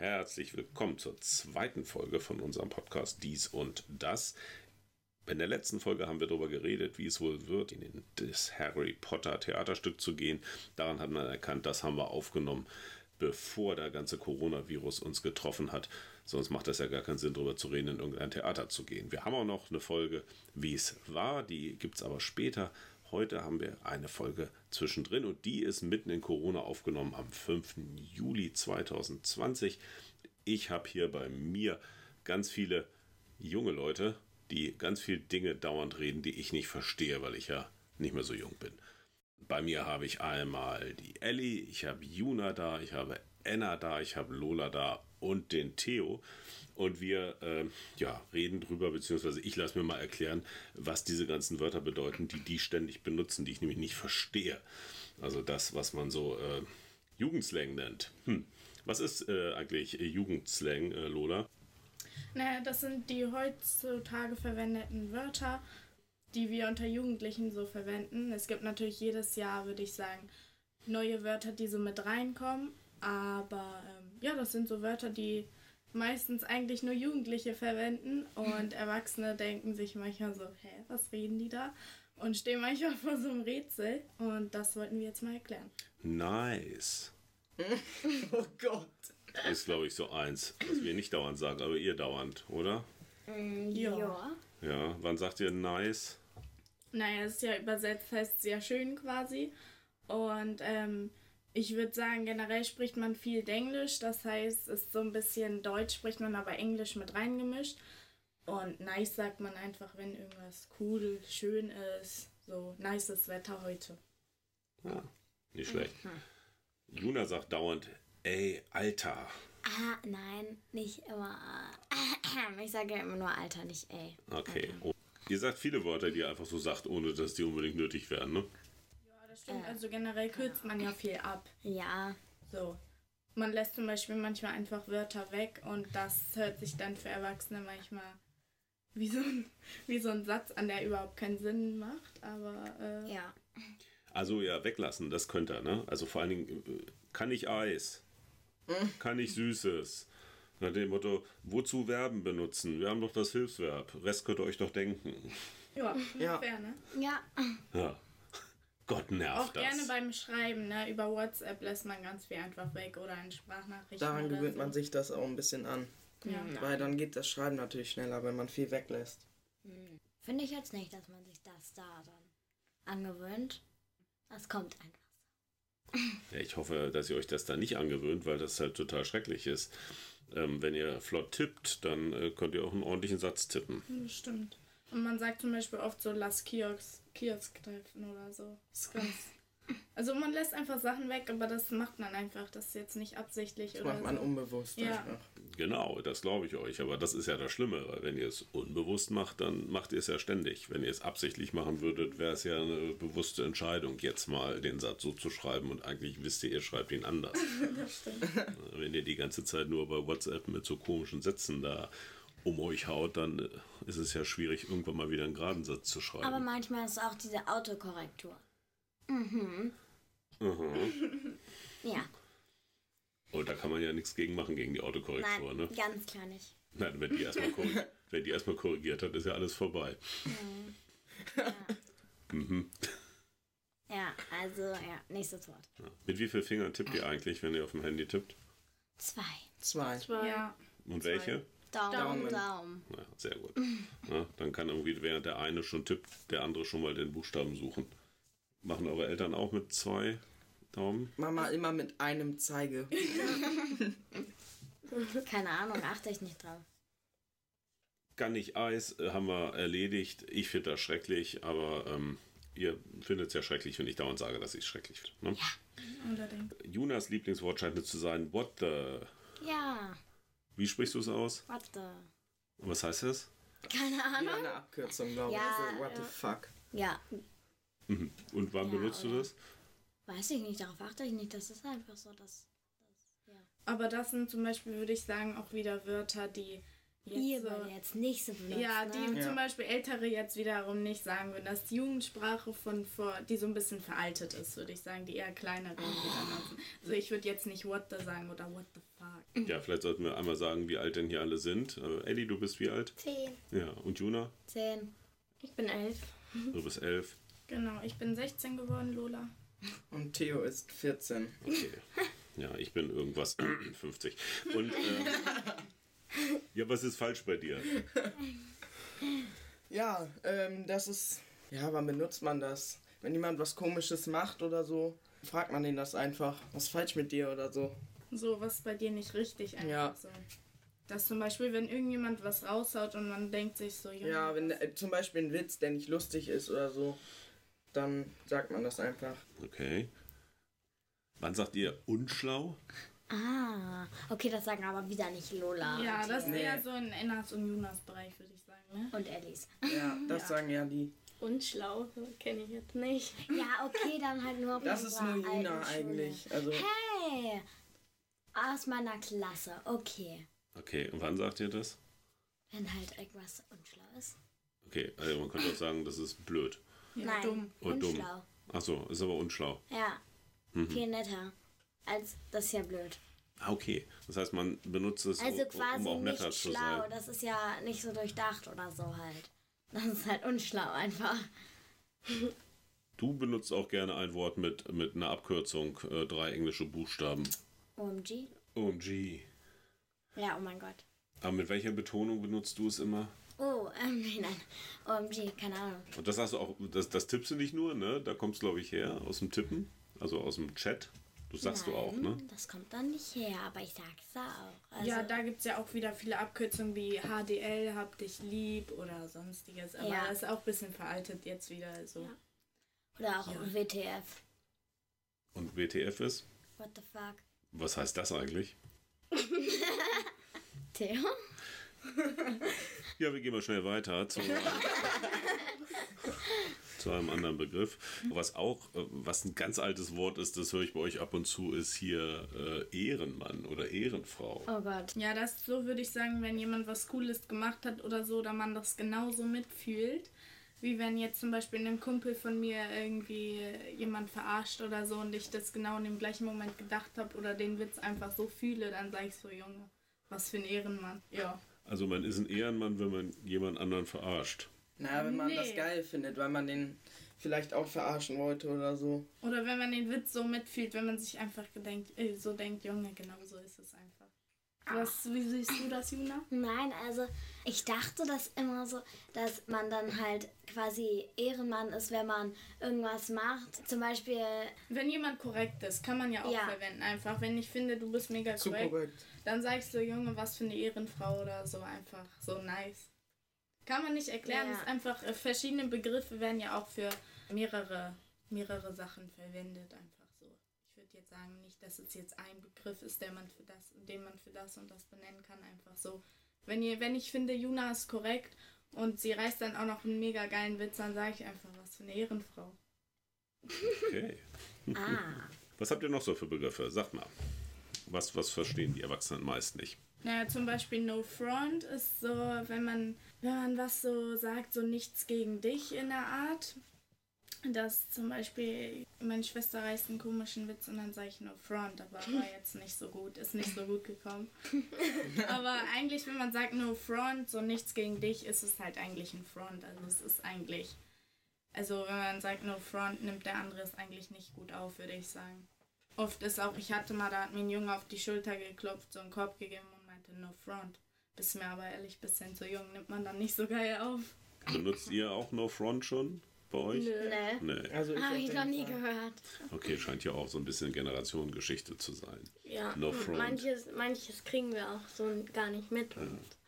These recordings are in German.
herzlich willkommen zur zweiten Folge von unserem Podcast Dies und Das. In der letzten Folge haben wir darüber geredet, wie es wohl wird, in das Harry Potter Theaterstück zu gehen. Daran hat man erkannt, das haben wir aufgenommen, bevor der ganze Coronavirus uns getroffen hat. Sonst macht das ja gar keinen Sinn, darüber zu reden, in irgendein Theater zu gehen. Wir haben auch noch eine Folge, wie es war, die gibt es aber später. Heute haben wir eine Folge zwischendrin und die ist mitten in Corona aufgenommen am 5. Juli 2020. Ich habe hier bei mir ganz viele junge Leute, die ganz viele Dinge dauernd reden, die ich nicht verstehe, weil ich ja nicht mehr so jung bin. Bei mir habe ich einmal die Ellie, ich habe Juna da, ich habe Enna da, ich habe Lola da und den Theo. Und wir äh, ja, reden drüber, beziehungsweise ich lasse mir mal erklären, was diese ganzen Wörter bedeuten, die die ständig benutzen, die ich nämlich nicht verstehe. Also das, was man so äh, Jugendslang nennt. Hm. Was ist äh, eigentlich Jugendslang, äh, Lola? Naja, das sind die heutzutage verwendeten Wörter, die wir unter Jugendlichen so verwenden. Es gibt natürlich jedes Jahr, würde ich sagen, neue Wörter, die so mit reinkommen. Aber ähm, ja, das sind so Wörter, die meistens eigentlich nur Jugendliche verwenden und Erwachsene denken sich manchmal so, hä, was reden die da? Und stehen manchmal vor so einem Rätsel und das wollten wir jetzt mal erklären. Nice. oh Gott. Ist, glaube ich, so eins, was wir nicht dauernd sagen, aber ihr dauernd, oder? Ja. Ja. Ja, wann sagt ihr nice? Naja, es ist ja übersetzt, heißt sehr schön quasi. Und ähm, ich würde sagen, generell spricht man viel Englisch. Das heißt, es ist so ein bisschen Deutsch, spricht man aber Englisch mit reingemischt. Und nice sagt man einfach, wenn irgendwas cool, schön ist. So, nices Wetter heute. Ja, nicht schlecht. Juna sagt dauernd, ey, Alter. Ah, nein, nicht immer. Ich sage ja immer nur Alter, nicht ey. Okay. Oh. Ihr sagt viele Wörter, die ihr einfach so sagt, ohne dass die unbedingt nötig wären, ne? Stimmt. Also generell kürzt man ja viel ab. Ja, So. Man lässt zum Beispiel manchmal einfach Wörter weg und das hört sich dann für Erwachsene manchmal wie so ein, wie so ein Satz an, der überhaupt keinen Sinn macht. Aber äh, ja. Also ja, weglassen, das könnt ihr, ne? Also vor allen Dingen, äh, kann ich Eis? Kann ich Süßes? Nach dem Motto, wozu Verben benutzen? Wir haben doch das Hilfsverb. Rest könnt ihr euch doch denken. ja, Ja. fair, ne? Ja, Ja. Gott nervt Auch das. gerne beim Schreiben, ne? Über WhatsApp lässt man ganz viel einfach weg oder in Sprachnachrichten. Daran oder gewöhnt so. man sich das auch ein bisschen an. Ja. Weil dann geht das Schreiben natürlich schneller, wenn man viel weglässt. finde ich jetzt nicht, dass man sich das da dann angewöhnt. Das kommt einfach so. Ja, ich hoffe, dass ihr euch das da nicht angewöhnt, weil das halt total schrecklich ist. Ähm, wenn ihr flott tippt, dann äh, könnt ihr auch einen ordentlichen Satz tippen. Stimmt. Und man sagt zum Beispiel oft so, lass Kiosk, Kiosk treffen oder so. Das ist ganz. Also man lässt einfach Sachen weg, aber das macht man einfach. Das ist jetzt nicht absichtlich Das oder macht man so. unbewusst Ja. einfach. Genau, das glaube ich euch. Aber das ist ja das Schlimme, weil wenn ihr es unbewusst macht, dann macht ihr es ja ständig. Wenn ihr es absichtlich machen würdet, wäre es ja eine bewusste Entscheidung, jetzt mal den Satz so zu schreiben und eigentlich wisst ihr, ihr schreibt ihn anders. Das stimmt. Wenn ihr die ganze Zeit nur bei WhatsApp mit so komischen Sätzen da um euch haut, dann äh, ist es ja schwierig, irgendwann mal wieder einen geraden Satz zu schreiben. Aber manchmal ist auch diese Autokorrektur. Mhm. Ja. Und da kann man ja nichts gegen machen, gegen die Autokorrektur, Nein, ne? ganz klar nicht. Nein, wenn die erstmal korrig wenn die erstmal korrigiert hat, ist ja alles vorbei. Ja, also, ja, nächstes Wort. Ja. Mit wie vielen Fingern tippt ihr eigentlich, wenn ihr auf dem Handy tippt? Zwei. Zwei. Ja. Und welche? Daumen, Daumen. Daumen. Ja, sehr gut. Ja, dann kann irgendwie, während der eine schon tippt, der andere schon mal den Buchstaben suchen. Machen eure Eltern auch mit zwei Daumen? Mama immer mit einem Zeige. Keine Ahnung, achte ich nicht drauf. Kann nicht Eis, äh, haben wir erledigt. Ich finde das schrecklich, aber ähm, ihr findet es ja schrecklich, wenn ich dauernd sage, dass ich es schrecklich finde. Ne? Unbedingt. Junas Lieblingswort scheint es zu sein, what the... Ja, Wie sprichst du es aus? what the... Was heißt das? Keine Ahnung. eine Abkürzung, glaube ich. Ja, Also, what the ja. fuck. Ja, Und wann Ja, benutzt du das? weiß ich nicht, darauf achte ich nicht. Das ist einfach so, dass... dass ja. Aber das sind zum Beispiel, würde ich sagen, auch wieder Wörter, die Ihr so- würde jetzt nicht so benutzen. Ja, die ne? Ja. zum Beispiel Ältere jetzt wiederum nicht sagen würden. Das ist die Jugendsprache von vor, die so ein bisschen veraltet ist, würde ich sagen, die eher kleineren wieder nutzen. Also ich würde jetzt nicht what the sagen oder what the fuck. Ja, vielleicht sollten wir einmal sagen, wie alt denn hier alle sind. Äh, Eddie, du bist wie alt? Zehn. Ja, und Juna? Zehn. Ich bin elf. Du bist elf. Genau, ich bin 16 geworden, Lola. Und Theo ist 14. Okay. Ja, ich bin irgendwas 50. Und ähm, ja, was ist falsch bei dir? Ja, ähm, das ist. Ja, wann benutzt man das? Wenn jemand was komisches macht oder so, fragt man den das einfach. Was ist falsch mit dir oder so? So, was bei dir nicht richtig einfach Ja. so. Dass zum Beispiel, wenn irgendjemand was raushaut und man denkt sich so, Junge, Ja, wenn äh, zum Beispiel ein Witz, der nicht lustig ist oder so, dann sagt man das einfach. Okay. Wann sagt ihr unschlau? Ah, okay, das sagen aber wieder nicht Lola. ja, und das ist Nee. eher so in Ennas und Jonas Bereich, würde ich sagen, ne? Und Ellis. Ja, das Ja. sagen ja die. Unschlau, kenne ich jetzt nicht. Ja, okay, dann halt nur auf Das ist nur Juna eigentlich. Also, Hey, aus meiner Klasse, okay. Okay, und wann sagt ihr das? Wenn halt irgendwas unschlau ist. Okay, also man könnte auch sagen, das ist blöd. Ja, Nein, dumm. Oder dumm. unschlau. Achso, ist aber unschlau. Ja, Mhm. viel netter. Als das ist ja blöd. Ah, okay. Das heißt, man benutzt es, Also um, quasi um auch netter nicht zu schlau, sein. das ist ja nicht so durchdacht oder so halt. Das ist halt unschlau einfach. Du benutzt auch gerne ein Wort mit, mit einer Abkürzung, äh, drei englische Buchstaben. OMG? OMG. Ja, oh mein Gott. Aber mit welcher Betonung benutzt du es immer? Oh, ähm, nein. OMG, keine Ahnung. Und das hast du auch, das, das tippst du nicht nur, ne? Da kommst glaube ich her, aus dem Tippen, also aus dem Chat. Du sagst nein, du auch, ne? Das kommt dann nicht her, aber ich sag's da auch. Also, Ja, da gibt es ja auch wieder viele Abkürzungen wie HDL, hab dich lieb oder sonstiges. Aber Ja. das ist auch ein bisschen veraltet jetzt wieder. Also. Ja. Oder auch Ja. WTF. Und WTF ist? What the fuck? Was heißt das eigentlich? Theo? Ja, wir gehen mal schnell weiter zu, zu einem anderen Begriff. Was auch, äh, was ein ganz altes Wort ist, das höre ich bei euch ab und zu, ist hier äh, Ehrenmann oder Ehrenfrau. Oh Gott. Ja, das so würde ich sagen, wenn jemand was Cooles gemacht hat oder so, oder man das genauso mitfühlt. Wie wenn jetzt zum Beispiel ein Kumpel von mir irgendwie jemand verarscht oder so und ich das genau in dem gleichen Moment gedacht habe oder den Witz einfach so fühle, dann sage ich so, Junge, was für ein Ehrenmann. Ja. Also man ist ein Ehrenmann, wenn man jemand anderen verarscht. Naja, wenn man Nee. das geil findet, weil man den vielleicht auch verarschen wollte oder so. Oder wenn man den Witz so mitfühlt, wenn man sich einfach gedenkt, äh, so denkt, Junge, genau so ist es einfach. Was, wie siehst du das, Juna? Nein, also ich dachte das immer so, dass man dann halt quasi Ehrenmann ist, wenn man irgendwas macht. Zum Beispiel, Wenn jemand korrekt ist, kann man ja auch Ja. verwenden. Einfach, wenn ich finde, du bist mega Zu korrekt, korrekt. dann sagst du, Junge, was für eine Ehrenfrau oder so einfach. So nice. Kann man nicht erklären. Ja. Es ist einfach, äh, verschiedene Begriffe werden ja auch für mehrere, mehrere Sachen verwendet. Einfach so. Ich würde jetzt sagen, nicht, dass es jetzt ein Begriff ist, der man für das, den man für das und das benennen kann. Einfach so. Wenn, ihr, wenn ich finde, Juna ist korrekt und sie reißt dann auch noch einen mega geilen Witz, dann sage ich einfach, was für eine Ehrenfrau. Okay. ah, Was habt ihr noch so für Begriffe? Sagt mal. Was, was verstehen die Erwachsenen meist nicht? Naja, zum Beispiel No Front ist so, wenn man, wenn man was so sagt, so nichts gegen dich in der Art. Dass zum Beispiel meine Schwester reißt einen komischen Witz und dann sage ich No Front, aber war jetzt nicht so gut, ist nicht so gut gekommen. aber eigentlich, wenn man sagt No Front, so nichts gegen dich, ist es halt eigentlich ein Front. Also es ist eigentlich, also wenn man sagt No Front, nimmt der andere es eigentlich nicht gut auf, würde ich sagen. Oft ist auch, ich hatte mal, da hat mir ein Junge auf die Schulter geklopft, so einen Korb gegeben meinte No Front. Bist mir aber ehrlich ein bisschen zu jung, nimmt man dann nicht so geil auf. Benutzt ihr auch No Front schon bei euch? ne. Nee. Also ich Habe ich noch nie gehört. Okay, scheint ja auch so ein bisschen Generationengeschichte zu sein. Ja, No front. manches, manches kriegen wir auch so gar nicht mit. Ja.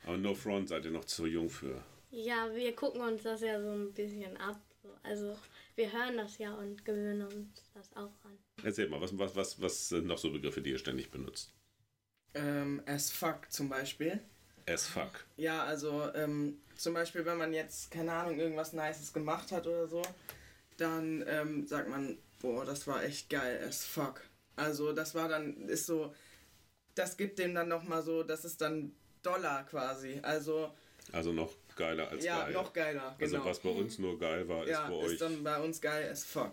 Aber No Front seid ihr noch zu jung für. Ja, wir gucken uns das ja so ein bisschen ab. So. Also wir hören das ja und gewöhnen uns das auch an. Erzähl mal, was, was, was, was sind noch so Begriffe, die ihr ständig benutzt? Ähm, as fuck zum Beispiel. As fuck. Ja, also ähm, zum Beispiel, wenn man jetzt, keine Ahnung, irgendwas Nices gemacht hat oder so, dann ähm, sagt man, boah, das war echt geil, as fuck. Also das war dann, ist so, das gibt dem dann nochmal so, das ist dann doller quasi. Also, Also noch geiler als ja, geil. noch geiler. Genau. Also was bei uns nur geil war, ja, ist bei euch. ist dann bei uns geil as fuck.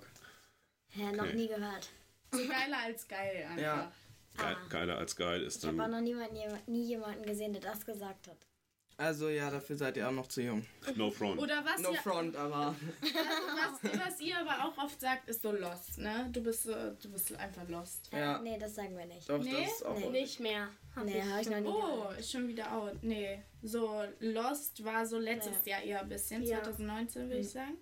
Ja, noch Okay. nie gehört. So geiler als geil einfach. Ja. Geil, geiler als geil ist Ich habe dann noch niemanden, nie jemanden gesehen, der das gesagt hat. Also ja, dafür seid ihr auch noch zu jung. No Front. Oder was, No ihr, front, aber was, was ihr aber auch oft sagt, ist so lost, ne? Du bist so, du bist einfach lost. ja, Nee, das sagen wir nicht. doch, Nee? das ist auch Nee. Nicht mehr. Hab Nee, habe ich noch nie Oh, gehört. ist schon wieder out. Nee, so Lost war so letztes Jahr eher ein bisschen, Ja. 2019 würde ich sagen.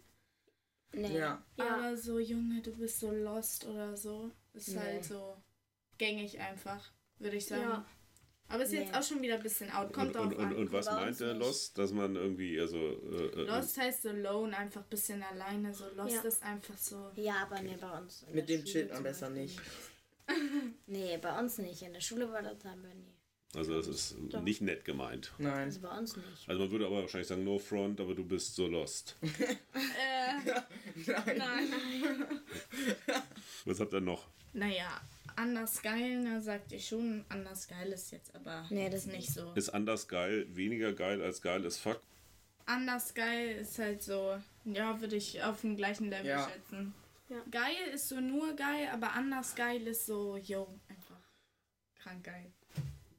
Nee. Ja, Ja. Aber so, Junge, du bist so lost oder so, ist Nee. halt so gängig einfach, würde ich sagen. Ja. Aber ist jetzt Nee. auch schon wieder ein bisschen out. Kommt und, und, und, an. und was meint der. Lost? Dass man irgendwie, also. Äh, äh, Lost heißt so lone, einfach ein bisschen alleine. So Lost Ja. ist einfach so. Ja, aber nee, bei uns. in mit der dem chillt man zum besser nicht. Nee, bei uns nicht. In der Schule war das haben wir nie. also das ist nicht nett gemeint. Nein. Also bei uns nicht. Also man würde aber wahrscheinlich sagen, no front, aber du bist so lost. Nein. Was habt ihr noch? Naja, anders geil, ne, sagt ihr schon. Anders geil ist jetzt aber Nee, das ist nicht so. Ist anders geil, weniger geil als geil ist fuck? Anders geil ist halt so, ja, würde ich auf dem gleichen Level Ja. schätzen. Ja. Geil ist so nur geil, aber anders geil ist so, yo, einfach krank geil.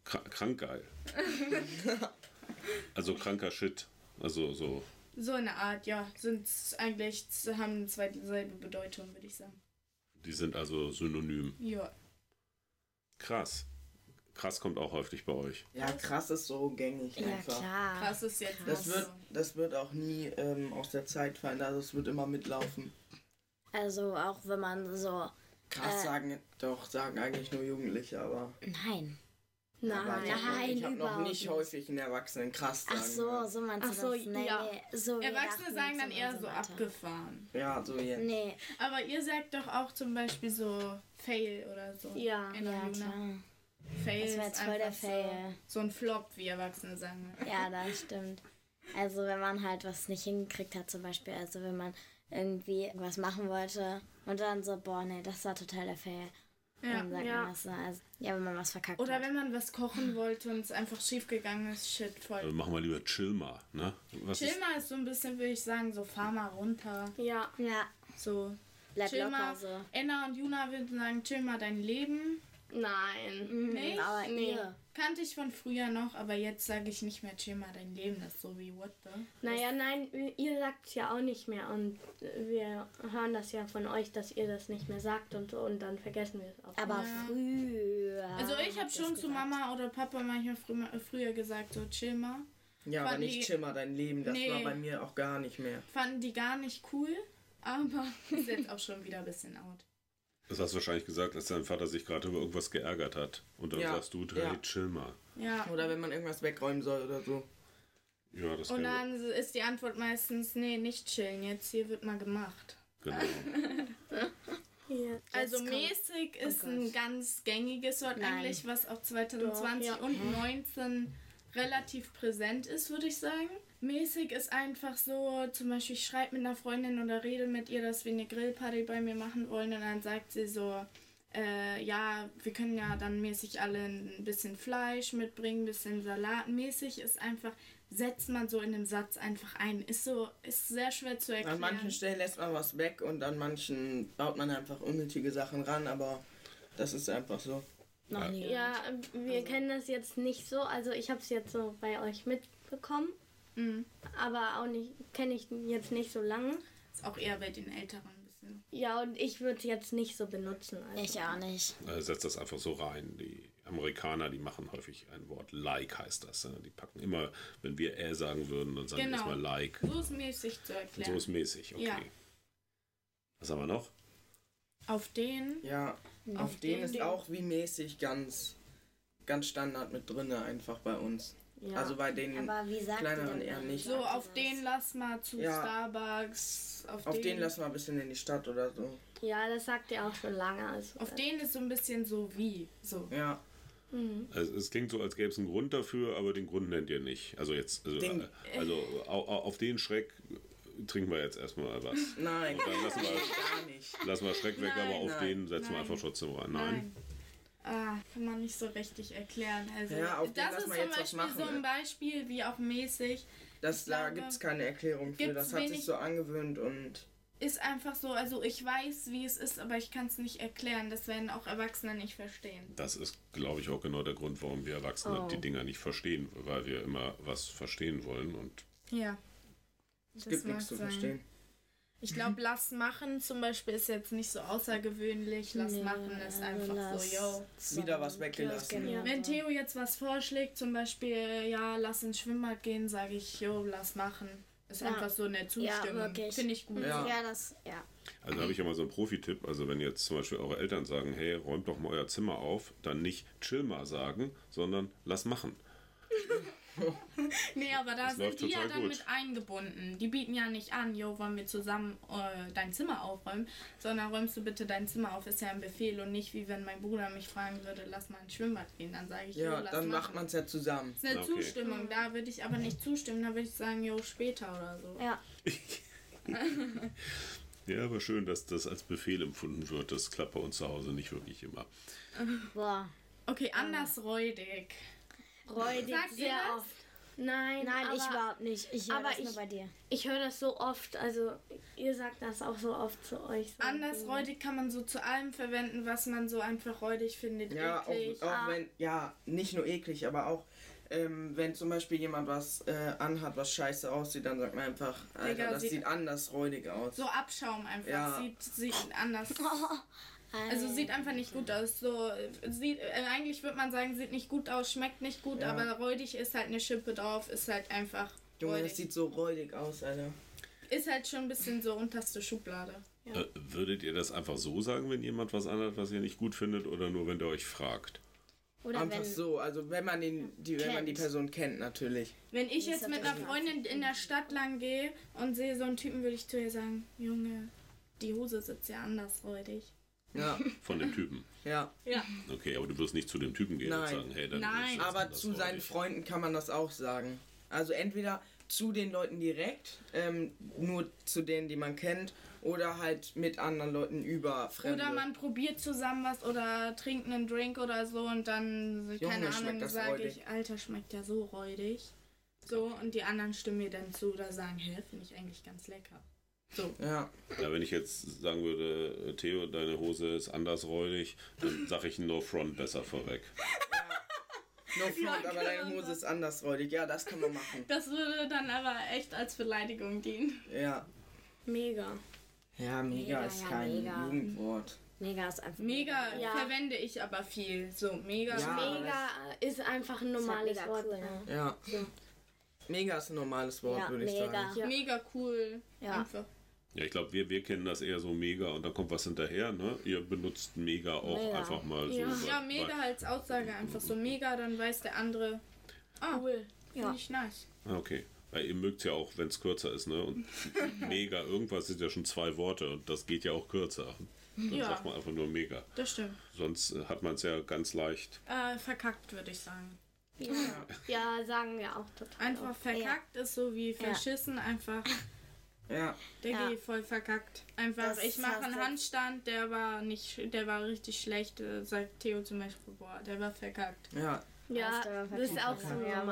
Kra krank geil. also kranker Shit. Also so. So eine Art, ja, sind eigentlich, haben zwei dieselbe Bedeutung, würde ich sagen. Die sind also synonym. Ja. Krass. Krass kommt auch häufig bei euch. Ja, krass ist so gängig Ja, einfach. klar. Krass ist jetzt Das wird, das wird auch nie ähm, aus der Zeit fallen, also es wird immer mitlaufen. Also auch wenn man so. Krass Äh. sagen, doch, sagen eigentlich nur Jugendliche, aber. Nein. Aber ich hab nein, ich habe noch nicht nicht. häufig einen Erwachsenen krass sagen. Ach so, so meinst du Ach so, das? Nee, ja. nee, so wir Erwachsene dachten sagen dann eher so so weiter. abgefahren. Ja, so jetzt. Nee, Aber ihr sagt doch auch zum Beispiel so Fail oder so. Ja. In der ja klar. Fail Das ist jetzt voll der Fail. So, so ein Flop, wie Erwachsene sagen. Ja, das stimmt. Also wenn man halt was nicht hingekriegt hat, zum Beispiel, also wenn man irgendwie was machen wollte und dann so, boah, nee, das war total der Fail. Ja. Sagt ja. man das so. Also, ja, wenn man was verkackt Oder hat. wenn man was kochen wollte und es einfach schief gegangen ist, shit, Also voll. machen wir lieber chill mal, ne? Was ist, Chill mal ist so ein bisschen, würde ich sagen, so fahr mal runter. Ja. Ja, So. bleib Chill locker mal. so. Enna und Juna würden sagen, chill mal dein Leben. Nein. Nicht? Mhm, Aber Nee. ihr. Kannte ich von früher noch, aber jetzt sage ich nicht mehr, chill mal dein Leben. Das ist so wie, what the? Naja, nein, ihr sagt es ja auch nicht mehr und wir hören das ja von euch, dass ihr das nicht mehr sagt und so und dann vergessen wir es auch. Aber früher. Also ich habe schon zu gesagt. Mama oder Papa manchmal früher, früher gesagt, so chill mal. Ja, aber nicht die- chill mal dein Leben, das Nee. war bei mir auch gar nicht mehr. Fanden die gar nicht cool, aber ist jetzt auch schon wieder ein bisschen out. Das hast du wahrscheinlich gesagt, als dein Vater sich gerade über irgendwas geärgert hat. Und dann Ja, sagst du, hey, ja. chill mal. Ja. Oder wenn man irgendwas wegräumen soll oder so. Ja, das Und dann ist die Antwort meistens, nee, nicht chillen, jetzt hier wird mal gemacht. ich. Genau. Also mäßig ist Gott. ein ganz gängiges Wort Nein. eigentlich, was auch 2020 Doch, ja. und 19 relativ präsent ist, würde ich sagen. Mäßig ist einfach so, zum Beispiel ich schreibe mit einer Freundin oder rede mit ihr, dass wir eine Grillparty bei mir machen wollen und dann sagt sie so, äh, ja, wir können ja dann mäßig alle ein bisschen Fleisch mitbringen, ein bisschen Salat. Mäßig ist einfach, setzt man so in einem Satz einfach ein. Ist so, ist sehr schwer zu erklären. An manchen Stellen lässt man was weg und an manchen baut man einfach unnötige Sachen ran, aber das ist einfach so. Noch nie. Ja, wir kennen das jetzt nicht so. Also ich habe es jetzt so bei euch mitbekommen, Mhm. aber auch nicht kenne ich jetzt nicht so lange. Ist auch eher bei den Älteren ein bisschen. Ja, und ich würde es jetzt nicht so benutzen. Also. Ich auch nicht. Äh, setzt das einfach so rein. Die Amerikaner, die machen häufig ein Wort like heißt das. ne? Die packen immer, wenn wir äh sagen würden, dann sagen Genau. erstmal like. So ist mäßig zu erklären. so ist mäßig, okay. Ja. Was haben wir noch? Auf den, Ja, auf Auf den den ist auch wie mäßig ganz, ganz Standard mit drinne einfach bei uns. Ja. Also bei den kleineren eher nicht. so auf den lass mal zu Ja. Starbucks. Auf, Auf den, den lassen wir ein bisschen in die Stadt oder so. ja, das sagt ihr auch schon lange. Also, Auf den ist so ein bisschen so wie. So. Ja, Also, es klingt so, als gäbe es einen Grund dafür, aber den Grund nennt ihr nicht. Also jetzt, also, Den- äh, also au- auf den Schreck trinken wir jetzt erstmal was. nein, Dann lassen wir, gar nicht. lassen wir Schreck weg, Nein, aber auf nein, den setzen wir nein. einfach trotzdem rein. Nein. Ah, kann man nicht so richtig erklären. Also Ja, auf das ist zum Beispiel machen, so ein ne? Beispiel wie auch mäßig. Das, da gibt es keine Erklärung für. Das hat sich so angewöhnt und. Ist einfach so, also ich weiß, wie es ist, aber ich kann es nicht erklären. Das werden auch Erwachsene nicht verstehen. Das ist, glaube ich, auch genau der Grund, warum wir Erwachsene Oh. die Dinger nicht verstehen, weil wir immer was verstehen wollen und Ja. Es gibt nichts zu verstehen. Ich glaube, lass machen zum Beispiel ist jetzt nicht so außergewöhnlich. Lass Nee, machen ist also einfach lass- so, yo. Wieder was weggelassen. Genau. Wenn Theo jetzt was vorschlägt, zum Beispiel, ja, lass ins Schwimmbad gehen, sage ich, jo, lass machen. Ist Ja. einfach so eine Ja, Zustimmung. wirklich. Finde ich gut. Ja. Ja, das, ja. Also habe ich ja mal so einen Profi-Tipp. Also wenn jetzt zum Beispiel eure Eltern sagen, hey, räumt doch mal euer Zimmer auf, dann nicht chill mal sagen, sondern lass machen. Nee, aber da Das sind die ja dann gut. mit eingebunden. Die bieten ja nicht an, jo, wollen wir zusammen äh, dein Zimmer aufräumen, sondern räumst du bitte dein Zimmer auf, ist ja ein Befehl und nicht wie wenn mein Bruder mich fragen würde, lass mal ins Schwimmbad gehen, dann sage ich, jo, Ja, lass dann machen. macht man es ja zusammen. Das ist eine Okay. Zustimmung, da würde ich aber nicht zustimmen, da würde ich sagen, jo, später oder so. Ja. Ja, aber schön, dass das als Befehl empfunden wird. Das klappt bei uns zu Hause nicht wirklich immer. Boah. Okay, anders räudig. Räudig Sagt sehr oft. Nein, Nein, aber ich überhaupt nicht. Ich höre das nur ich- bei dir. ich höre das so oft. Also ihr sagt das auch so oft zu euch. So Anders räudig kann man so zu allem verwenden, was man so einfach räudig findet. Ja, auch, eklig. auch wenn, ja, nicht nur eklig, aber auch, ähm, wenn zum Beispiel jemand was äh, anhat, was scheiße aussieht, dann sagt man einfach, Alter, Digga, das sieht- sieht anders räudig aus. So Abschaum einfach. Ja. Sieht, sieht anders. Also sieht einfach nicht gut aus. So äh, sieht äh, eigentlich würde man sagen, sieht nicht gut aus, schmeckt nicht gut, Ja. aber räudig ist halt eine Schippe drauf, ist halt einfach Junge, räudig. das sieht so räudig aus, Alter. ist halt schon ein bisschen so unterste Schublade. Äh, würdet ihr das einfach so sagen, wenn jemand was anhat, was ihr nicht gut findet, oder nur wenn der euch fragt? Oder Einfach wenn. so, also wenn man den, die, wenn man die. Person kennt, natürlich. Wenn ich jetzt mit einer Freundin in der Stadt lang gehe und sehe so einen Typen, würde ich zu ihr sagen, Junge, die Hose sitzt ja anders räudig. Ja, Von dem Typen. ja. Ja. Okay, aber du wirst nicht zu dem Typen gehen und Nein. sagen, hey, dann Nein. Aber zu seinen räudig. Freunden kann man das auch sagen. Also entweder zu den Leuten direkt, ähm, nur zu denen, die man kennt, oder halt mit anderen Leuten über Fremde. Oder man probiert zusammen was oder trinkt einen Drink oder so und dann, keine schmeckt Ahnung, sage ich, Alter, schmeckt ja so räudig. So, und die anderen stimmen mir dann zu oder sagen, hä, finde ich eigentlich ganz lecker. So. Ja, Ja, wenn ich jetzt sagen würde, äh, Theo, deine Hose ist anders räudig, dann sage ich No Front besser vorweg. no front, aber deine Hose ist anders räudig. Ja, das kann man machen. Das würde dann aber echt als Beleidigung dienen. Ja. Mega. Ja, mega, Mega, ist ja, kein mega. Jugendwort. Mega ist einfach. Mega Ja. verwende ich aber viel. So, mega. Ja. Mega ist einfach ein halt normales mega Wort. cool? Ja. Mega ist ein normales Wort, Ja, würde ich mega. sagen. Ja. Mega cool. Ja. Einfach. Ja, ich glaube, wir, wir kennen das eher so mega und dann kommt was hinterher, ne? Ihr benutzt mega auch Mega. einfach mal so. Ja. weil- Ja, mega als Aussage einfach so mega, dann weiß der andere, ah, Cool. finde Ja. ich nice. Ah, Okay. Weil ihr mögt ja auch, wenn es kürzer ist, ne? Und mega, irgendwas sind ja schon zwei Worte und das geht ja auch kürzer. Dann Ja, sagt man einfach nur mega. das stimmt. Sonst äh, hat man es ja ganz leicht. Äh, verkackt, würde ich sagen. Ja. ja, sagen wir auch total. Einfach verkackt ist so wie verschissen, einfach. Ja. Der Ja. geht voll verkackt. Einfach, Das ich mache einen Handstand, der war nicht, der war richtig schlecht, äh, sagt Theo zum Beispiel, boah, der war verkackt. Ja. Ja, das ist auch so. Ja,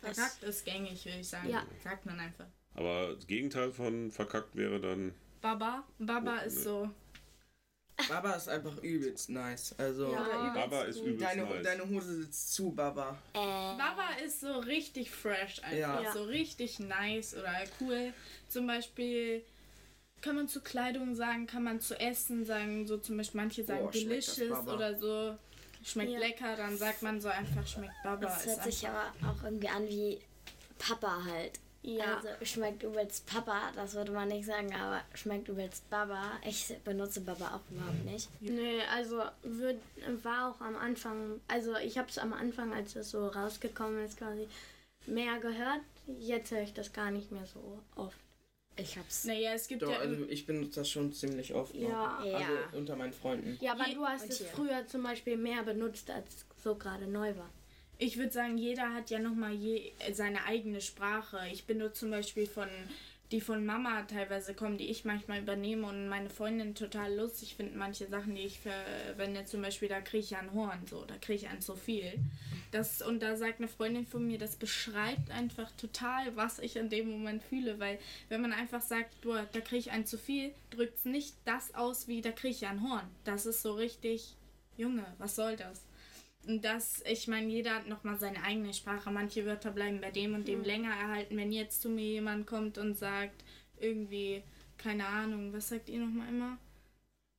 Verkackt ist gängig, würde ich sagen. Ja. Sagt man einfach. Aber das Gegenteil von verkackt wäre dann. Baba, Baba Oh, ist nee. so. Baba ist einfach übelst nice. Also, Ja. Baba ist übelst deine, nice. deine Hose sitzt zu, Baba. Äh, Baba ist so richtig fresh einfach, Ja. so richtig nice oder cool. Zum Beispiel kann man zu Kleidung sagen, kann man zu Essen sagen, so zum Beispiel manche sagen das delicious oder so. Schmeckt Ja. lecker, dann sagt man so einfach, schmeckt Baba. das ist hört sich aber auch irgendwie an wie Papa halt. Ja. Also schmeckt übelst Papa, das würde man nicht sagen, aber schmeckt übelst Baba. Ich benutze Baba auch überhaupt nicht. Nee, also wird, war auch am Anfang, also ich habe es am Anfang, als das so rausgekommen ist, quasi mehr gehört. Jetzt höre ich das gar nicht mehr so oft. Ich hab's. Naja, es gibt Doch, ja. also ich benutze das schon ziemlich oft. noch. Ja. Ja. Also unter meinen Freunden. Ja, aber Je- du hast und es hier. früher zum Beispiel mehr benutzt, als so gerade neu war. Ich würde sagen, jeder hat ja nochmal je, seine eigene Sprache. Ich benutze zum Beispiel von die von Mama teilweise kommen, die ich manchmal übernehme und meine Freundin total lustig finden, manche Sachen, die ich verwende, zum Beispiel, da kriege ich ein Horn, so, da kriege ich ein zu viel. Das, und da sagt eine Freundin von mir, das beschreibt einfach total, was ich in dem Moment fühle, weil wenn man einfach sagt, boah, da kriege ich ein zu viel, drückt es nicht das aus, wie da kriege ich ein Horn. Das ist so richtig, Junge, was soll das? Und das, ich meine, jeder hat nochmal seine eigene Sprache. Manche Wörter bleiben bei dem und dem länger erhalten. Wenn jetzt zu mir jemand kommt und sagt, irgendwie, keine Ahnung, was sagt ihr nochmal immer?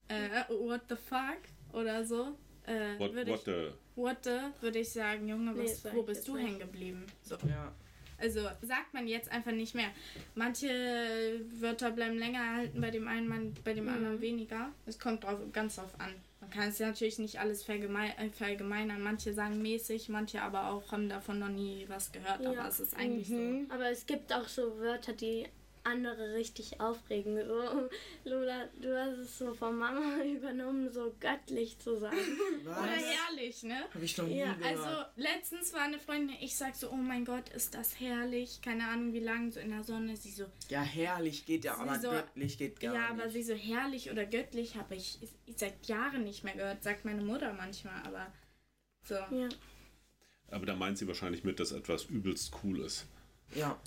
Äh, what the fuck? Oder so. Äh, What, würde what ich, the? what the, würde ich sagen, Junge, Nee, was, sag wo bist du hängen geblieben? So. Ja. Also sagt man jetzt einfach nicht mehr. Manche Wörter bleiben länger erhalten, bei dem einen, man, bei dem Mhm. anderen weniger. Es kommt drauf, ganz drauf an. Man kann es ja natürlich nicht alles vergemein, äh, verallgemeinern. Manche sagen mäßig, manche aber auch haben davon noch nie was gehört. Ja. Aber es ist eigentlich Mhm. Aber es gibt auch so Wörter, die andere richtig aufregen. So, Lola, du hast es so von Mama übernommen, so göttlich zu. Was? Oder herrlich, ne? Hab ich noch nie Ja, gehört. Also letztens war eine Freundin, ich sag so, oh mein Gott, ist das herrlich. Keine Ahnung wie lange, so in der Sonne. Sie so, ja, herrlich geht ja, aber so- göttlich geht gar ja, nicht. aber sie so herrlich oder göttlich habe ich seit Jahren nicht mehr gehört, sagt meine Mutter manchmal, aber so. Ja. Aber da meint sie wahrscheinlich mit, dass etwas übelst cool ist. ja.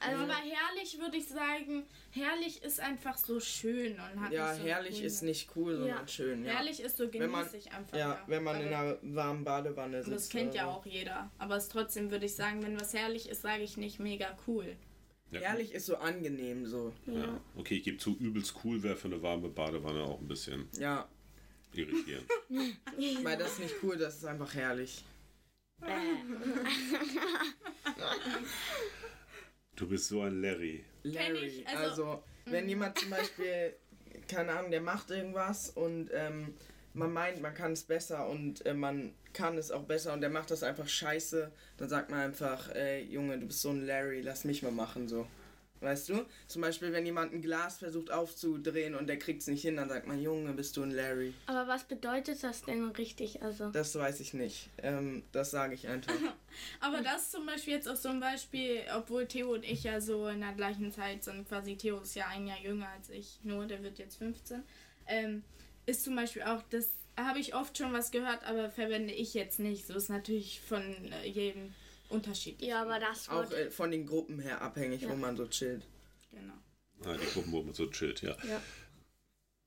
Also, aber herrlich würde ich sagen, herrlich ist einfach so schön und hat Ja, nicht so herrlich eine ist nicht cool, sondern Ja. schön. Ja. Herrlich ist so genießig einfach. Ja, wenn man aber, in einer warmen Badewanne sitzt. Das kennt ja auch jeder. Aber es trotzdem würde ich sagen, wenn was herrlich ist, sage ich nicht mega cool. Ja, Herrlich ist so angenehm so. Ja. Okay, ich gebe zu, übelst cool wäre für eine warme Badewanne auch ein bisschen Ja, irritierend. weil das ist nicht cool, das ist einfach herrlich. Du bist so ein Larry. Larry. ich, also, also- wenn jemand zum Beispiel, keine Ahnung, der macht irgendwas und ähm, man meint, man kann es besser und äh, man kann es auch besser und der macht das einfach scheiße, dann sagt man einfach, ey Junge, du bist so ein Larry, lass mich mal machen so. Weißt du? Zum Beispiel, wenn jemand ein Glas versucht aufzudrehen und der kriegt es nicht hin, dann sagt man, Junge, bist du ein Larry. Aber was bedeutet das denn richtig? Also, Das weiß ich nicht. Ähm, das sage ich einfach. Aber das zum Beispiel jetzt auch so ein Beispiel, obwohl Theo und ich ja so in der gleichen Zeit sind, quasi Theo ist ja ein Jahr jünger als ich, nur der wird jetzt 15, ähm, ist zum Beispiel auch, das habe ich oft schon was gehört, aber verwende ich jetzt nicht. So ist natürlich von äh, jedem unterschiedlich. ja, aber das Auch äh, von den Gruppen her abhängig, wo Ja. man so chillt. Genau. Ah, die Gruppen, wo man so chillt, ja. ja.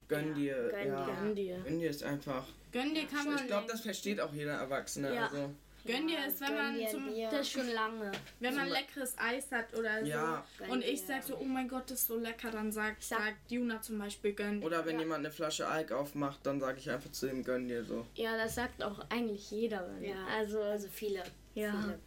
Gönn Ja, dir. gönn ja. dir. Gönn dir. Gönn dir ist einfach. Gönn dir kann man. Ich glaube, das versteht auch jeder Erwachsene. Ja. Also, Gönn dir ist, wenn Gönn man zum, Bier. Das schon lange. wenn man leckeres Eis hat oder so. Ja. Gönn Und ich dir. sag so, oh mein Gott, das ist so lecker, dann sagt, Sag- sagt Juna zum Beispiel gönn dir. oder wenn Ja. jemand eine Flasche Alk aufmacht, dann sage ich einfach zu ihm, gönn dir so. Ja, das sagt auch eigentlich jeder. Ja, Also, also viele. ja. Viele.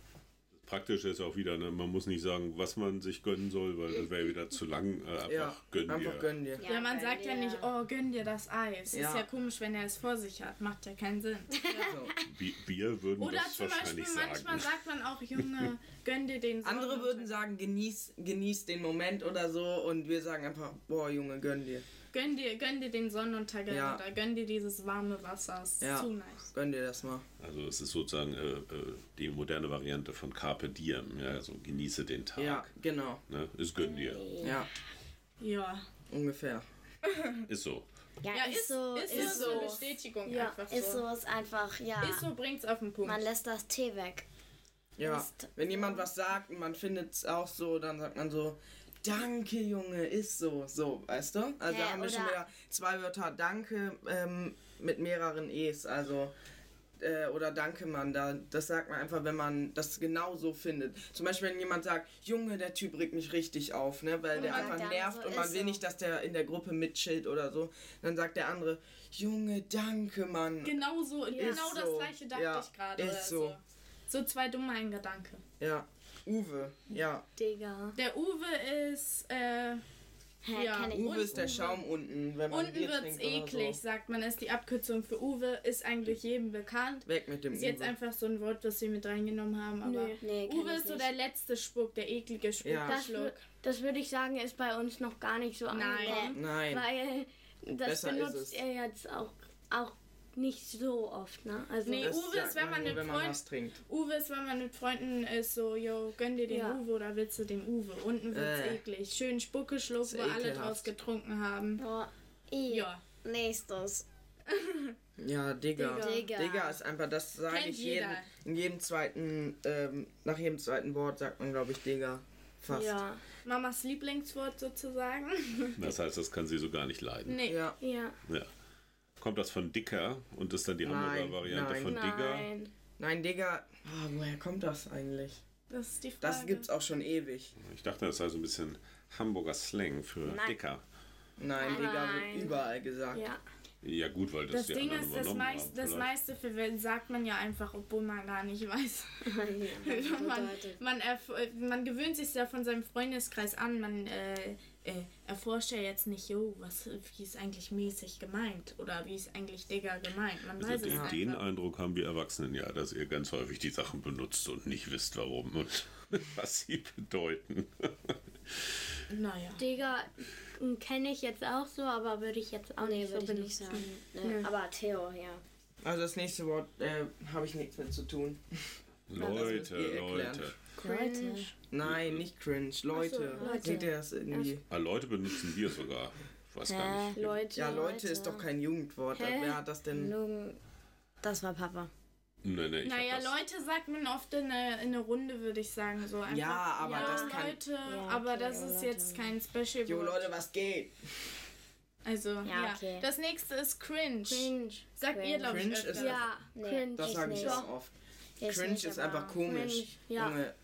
Praktisch ist auch wieder, ne? man muss nicht sagen, was man sich gönnen soll, weil das wäre wieder zu lang. Äh, einfach Ja, gönn einfach dir. gönn dir. Ja, man gönn sagt ja dir. nicht, oh, gönn dir das Eis. Ja. Ist ja komisch, wenn er es vor sich hat. Macht ja keinen Sinn. So. Wir würden Oder das zum Beispiel, manchmal sagt man auch, Junge, gönn dir den Andere Sonnenuntergang. würden sagen, genieß, genieß den Moment oder so und wir sagen einfach, boah Junge, gönn dir. Gönn dir, gönn dir den Sonnenuntergang Ja. oder gönn dir dieses warme Wasser. Ist Ja. zu nice. Gönn dir das mal. Also es ist sozusagen äh, äh, die moderne Variante von Carpe Diem. Ja, also genieße den Tag. Ja, genau. Ne? Ist gönn dir. Ja, Ja. ungefähr. Ist so. Ja, Ja, ist, so, ist, ist, so. so. eine Bestätigung Ja, einfach Ist so. so, ist einfach, ja. Ist so, bringt's auf den Punkt. Man lässt das Tee weg. Ja, Ist- wenn jemand was sagt und man findet es auch so, dann sagt man so, danke Junge, ist so, so, weißt du? Also da haben wir schon wieder zwei Wörter danke ähm, mit mehreren E's, also äh, oder danke Mann, da, das sagt man einfach, wenn man das genau so findet. Zum Beispiel, wenn jemand sagt, Junge, der Typ regt mich richtig auf, ne, weil der sagt einfach nervt so, und man will so. nicht, dass der in der Gruppe mitchillt oder so, dann sagt der andere, Junge, danke Mann. Genau so, genau das so. gleiche dachte Ja, ich gerade. ist oder so. so. So zwei dumme ein Gedanke. Ja, Uwe, ja. Digga. Der Uwe ist, äh, Hä, Ja. Uwe ist der Uwe. Schaum unten, wenn man unten Bier wird's eklig, So. sagt man. Ist die Abkürzung für Uwe, ist eigentlich jedem bekannt. Weg mit dem Ist jetzt Uwe. einfach so ein Wort, was wir mit reingenommen haben, aber Nö. Nee, Uwe ist so nicht. der letzte Spuck, der eklige Spuck, Ja. Das, das würde ich sagen, ist bei uns noch gar nicht so Nein. angekommen. Nein. Weil das Besser ist benutzt es. er jetzt auch, auch nicht so oft, ne? Also Nee, Uwe ist, wenn man nur, mit wenn man Freund- was trinkt. Uwe ist, wenn man mit Freunden ist, so, yo, gönn dir den Ja. Uwe oder willst du den Uwe? Unten wird's Äh. eklig. Schön Spucke schluck, wo alle draus getrunken haben. Oh, i. Ja. Nächstes. Ja, Digga. Digga. Digga. Ist einfach, das sage ich jeden, jeder. in jedem zweiten, ähm, nach jedem zweiten Wort sagt man, glaube ich, Digga. Fast. ja, Mamas Lieblingswort sozusagen. Das heißt, das kann sie so gar nicht leiden. Nee. Ja. ja. Ja. Kommt das von Dicker und ist dann die Nein, Hamburger Variante nein. von Digger? Nein. Nein, Digga. Ah, woher kommt das eigentlich? Das ist die Frage. Das gibt's auch schon ewig. Ich dachte, das sei so ein bisschen Hamburger Slang für Nein. Dicker. Nein, Digga Nein. wird überall gesagt. Ja. Ja gut, weil das, Das die Ding ist, das, meist, haben. das meiste für sagt man ja einfach, obwohl man gar nicht weiß. man, man, man gewöhnt sich ja von seinem Freundeskreis an. Man äh, äh, erforscht ja jetzt nicht, jo, was, wie ist eigentlich mäßig gemeint oder wie ist eigentlich Digger gemeint. Man weiß Also es den, den einfach. Eindruck haben wir Erwachsenen ja, dass ihr ganz häufig die Sachen benutzt und nicht wisst, warum und was sie bedeuten. Naja. Digga kenne ich jetzt auch so, aber würde ich jetzt auch Nee, nicht so würde ich benutzen. nicht sagen. Nee. Aber Theo, ja. Also das nächste Wort äh, habe ich nichts mit zu tun. Leute. Leute. Leute. Nein, nicht cringe. Leute. Leute. Seht ihr das irgendwie? Ah, Leute benutzen wir sogar. Ich weiß gar nicht. Leute. Ja, Leute Leute. ist doch kein Jugendwort. Hä? Wer hat das denn? Das war Papa. Nee, nee, ich Naja, das. Leute sagt man oft in eine, in eine Runde, würde ich sagen. So einfach, Ja, aber ja, das kann- Leute, Ja, aber okay, das ja, ist Leute. jetzt kein Special Jo. Leute, was geht? Also, ja. okay. Das nächste ist cringe. Cringe. Sagt ihr, Cringe. glaube ich, Cringe öfter. ist- Ja, Nee, cringe. Das sage ich nicht. auch oft. Ich Cringe nicht, ist aber- einfach komisch. Cringe, ja. Junge,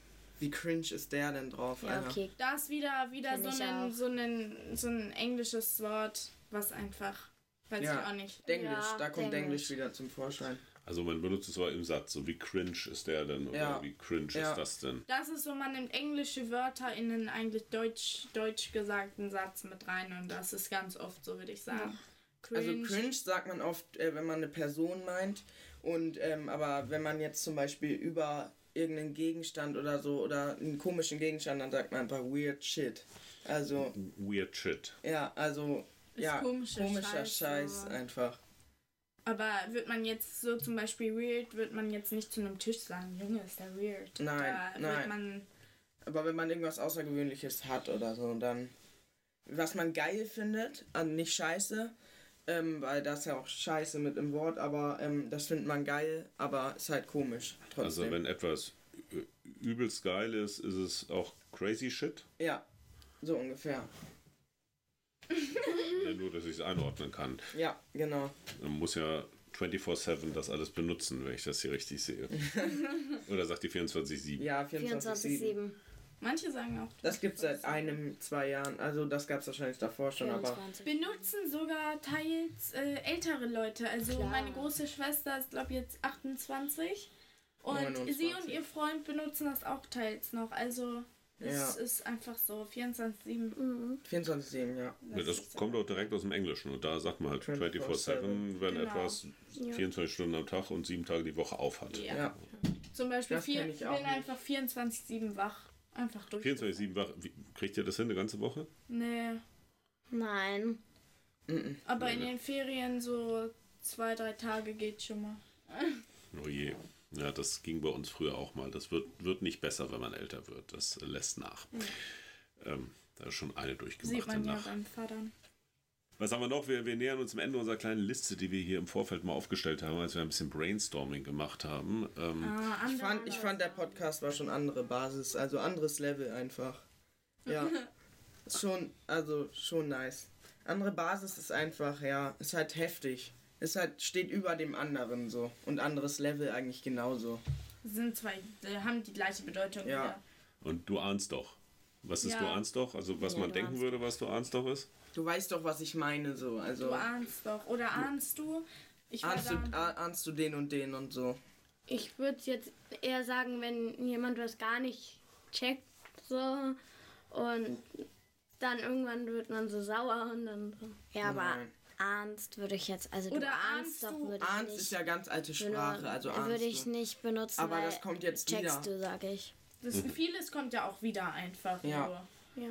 wie cringe ist der denn drauf? Ja, okay. Da ist wieder, wieder Find so ein, so, ein, so ein englisches Wort, was einfach, weiß Ja. ich auch nicht. Denglisch, Ja, da kommt Denglisch. Denglisch wieder zum Vorschein. Also man benutzt es aber im Satz, so wie cringe ist der denn oder Ja. wie cringe Ja. ist das denn? Das ist so, man nimmt englische Wörter in einen eigentlich deutsch, deutsch gesagten Satz mit rein und das ist ganz oft so, würde ich sagen. Also cringe sagt man oft, äh, wenn man eine Person meint. Und ähm, aber wenn man jetzt zum Beispiel über irgendeinen Gegenstand oder so oder einen komischen Gegenstand, dann sagt man einfach weird shit. Also, Weird shit. ja, also Ist ja, komischer komischer Scheiß, Scheiß, einfach. Aber wird man jetzt so zum Beispiel weird, wird man jetzt nicht zu einem Tisch sagen, Junge, ist der weird. Nein, nein. man, Aber wenn man irgendwas Außergewöhnliches hat oder so, dann was man geil findet, an nicht scheiße, ähm, weil das ist ja auch scheiße mit im Wort, aber ähm, das findet man geil, aber ist halt komisch trotzdem. Also wenn etwas übelst geil ist, ist es auch crazy shit. ja, so ungefähr. Ja, nur, dass ich es einordnen kann. Ja, genau. Man muss ja 24-7 das alles benutzen, wenn ich das hier richtig sehe. Oder sagt die 24-7? Ja, 24, 24-7. Manche sagen auch. Das gibt's seit einem, zwei Jahren. Also das gab's wahrscheinlich davor schon, aber 24. Benutzen sogar teils äh, ältere Leute. Also Klar. meine große Schwester ist, glaube ich, jetzt 28. Und 29. sie und ihr Freund benutzen das auch teils noch. Also es Ja. ist einfach so 24-7. 24-7, ja. Ja, das kommt auch direkt aus dem Englischen. Und da sagt man halt 24-7, wenn Genau. etwas 24 Stunden am Tag und sieben Tage die Woche aufhat. Ja. Ja, Zum Beispiel, Das vier, ich bin einfach 24-7 wach. Einfach durch. 24-7 wach. Wie- Kriegt ihr das hin, eine ganze Woche? Nee. Nein. Aber in den Ferien so zwei, drei Tage geht schon mal. Oh je. Ja, das ging bei uns früher auch mal. Das wird, wird nicht besser, wenn man älter wird. Das lässt nach. Ähm, da ist schon eine Sieht durchgemacht man ja nach. beim Vater. Was haben wir noch? Wir, wir nähern uns am Ende unserer kleinen Liste, die wir hier im Vorfeld mal aufgestellt haben, als wir ein bisschen Brainstorming gemacht haben. Ähm, Ah, ich fand, ich fand der Podcast war schon andere Basis, also anderes Level einfach. Ja. Schon, also schon nice. Andere Basis ist einfach, ja, ist halt heftig. Ist halt, steht über dem anderen so. Und anderes Level eigentlich genauso. sind zwei, äh, haben die gleiche Bedeutung. Ja. wieder. Und du ahnst doch. Was ist Ja. du ahnst doch? Also was Ja, man denken würde, was du ahnst doch ist? Du weißt doch, was ich meine, so. Also, Du ahnst doch. Oder ahnst du? Ich ahnst du, da, ah- ahnst du den und den und so. Ich würde jetzt eher sagen, wenn jemand was gar nicht checkt, so und dann irgendwann wird man so sauer und dann so. Ja, aber Nein. ahnst würde ich jetzt, also Oder du ahnst ahnst doch, du- würde ich Ahnst nicht. ist ja ganz alte würde- Sprache, also ahnst Würde ich nicht benutzen, Aber weil das kommt jetzt checkst wieder. du, sag ich. Das, vieles kommt ja auch wieder einfach. Ja. Nur. Ja.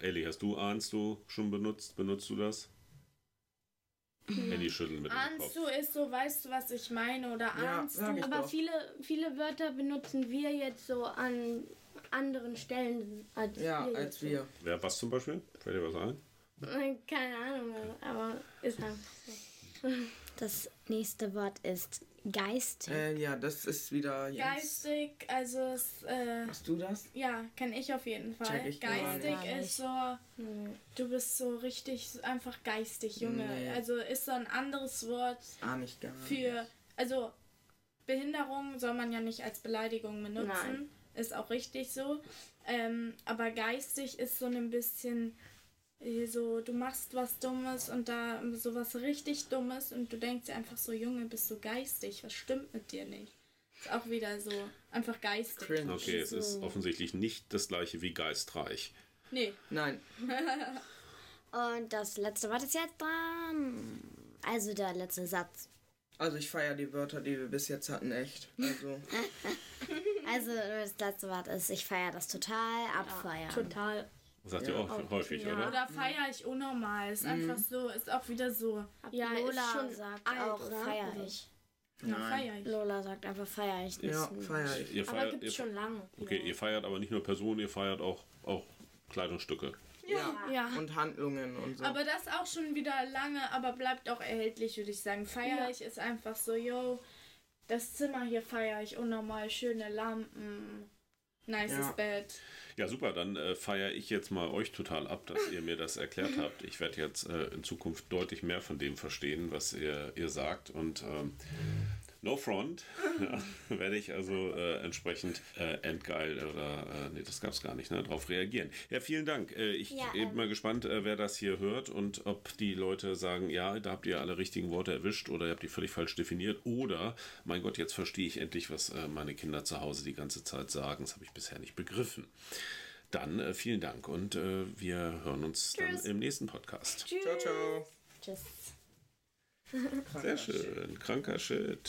Ellie, hast du ahnst du schon benutzt? Benutzt du das? Handy schütteln mit dem Kopf. Ahnst du ist so, weißt du, was ich meine? Oder Ja, ahnst sag du? Aber doch. viele, viele Wörter benutzen wir jetzt so an anderen Stellen als Ja, wir als jetzt so. wir. Wer was zum Beispiel? Fällt dir was ein? Keine Ahnung, aber ist halt so. Das nächste Wort ist geistig. Äh, ja, das ist wieder Jens. Geistig, also es, äh, Hast du das? ja, kenne ich auf jeden Fall. Check ich gar geistig nicht. ist so, du bist so richtig einfach geistig, Junge. Nee. Also ist so ein anderes Wort Ah, nicht gar nicht. für, also Behinderung soll man ja nicht als Beleidigung benutzen. Nein. Ist auch richtig so. Ähm, aber geistig ist so ein bisschen so, du machst was Dummes und da so was richtig Dummes und du denkst dir einfach so, Junge, bist du geistig? Was stimmt mit dir nicht? Ist auch wieder so, einfach geistig. Cringe. Okay, es ist offensichtlich nicht das gleiche wie geistreich. Nee, Nein. Und das letzte Wort ist jetzt dran. Also der letzte Satz. Also ich feiere die Wörter, die wir bis jetzt hatten, echt. Also, Also das letzte Wort ist, ich feiere das total, abfeiern. Total. Das sagt ihr auch häufig, ja. oder? oder feiere ich unnormal. Ist einfach so, ist auch wieder so. Ja, Lola ist schon sagt alt, auch, feiere ich. Ja, ich. Lola sagt einfach, feiere ich nicht. ja, feiere ich. Ihr Aber feiert, gibt ihr, es schon lange. okay, ihr feiert aber nicht nur Personen, ihr feiert auch, auch Kleidungsstücke. Ja. Ja. Und Handlungen und so. Aber das auch schon wieder lange, aber bleibt auch erhältlich, würde ich sagen. Feiere Ja. ich ist einfach so, yo, das Zimmer hier feiere ich unnormal, schöne Lampen, nices Ja. Bett. Ja, super, dann äh, feiere ich jetzt mal euch total ab, dass ihr mir das erklärt habt. Ich werde jetzt äh, in Zukunft deutlich mehr von dem verstehen, was ihr, ihr sagt. Und ähm, no front ja, werde ich also äh, entsprechend äh, entgeil oder, äh, nee, das gab es gar nicht, ne, darauf reagieren. Ja, vielen Dank. Äh, ich Ja, bin ähm, mal gespannt, äh, wer das hier hört und ob die Leute sagen, ja, da habt ihr alle richtigen Worte erwischt oder ihr habt die völlig falsch definiert oder, mein Gott, jetzt verstehe ich endlich, was äh, meine Kinder zu Hause die ganze Zeit sagen. Das habe ich bisher nicht begriffen. Dann äh, vielen Dank und äh, wir hören uns dann im nächsten Podcast. ciao, ciao. Tschüss. Sehr schön. Kranker Shit.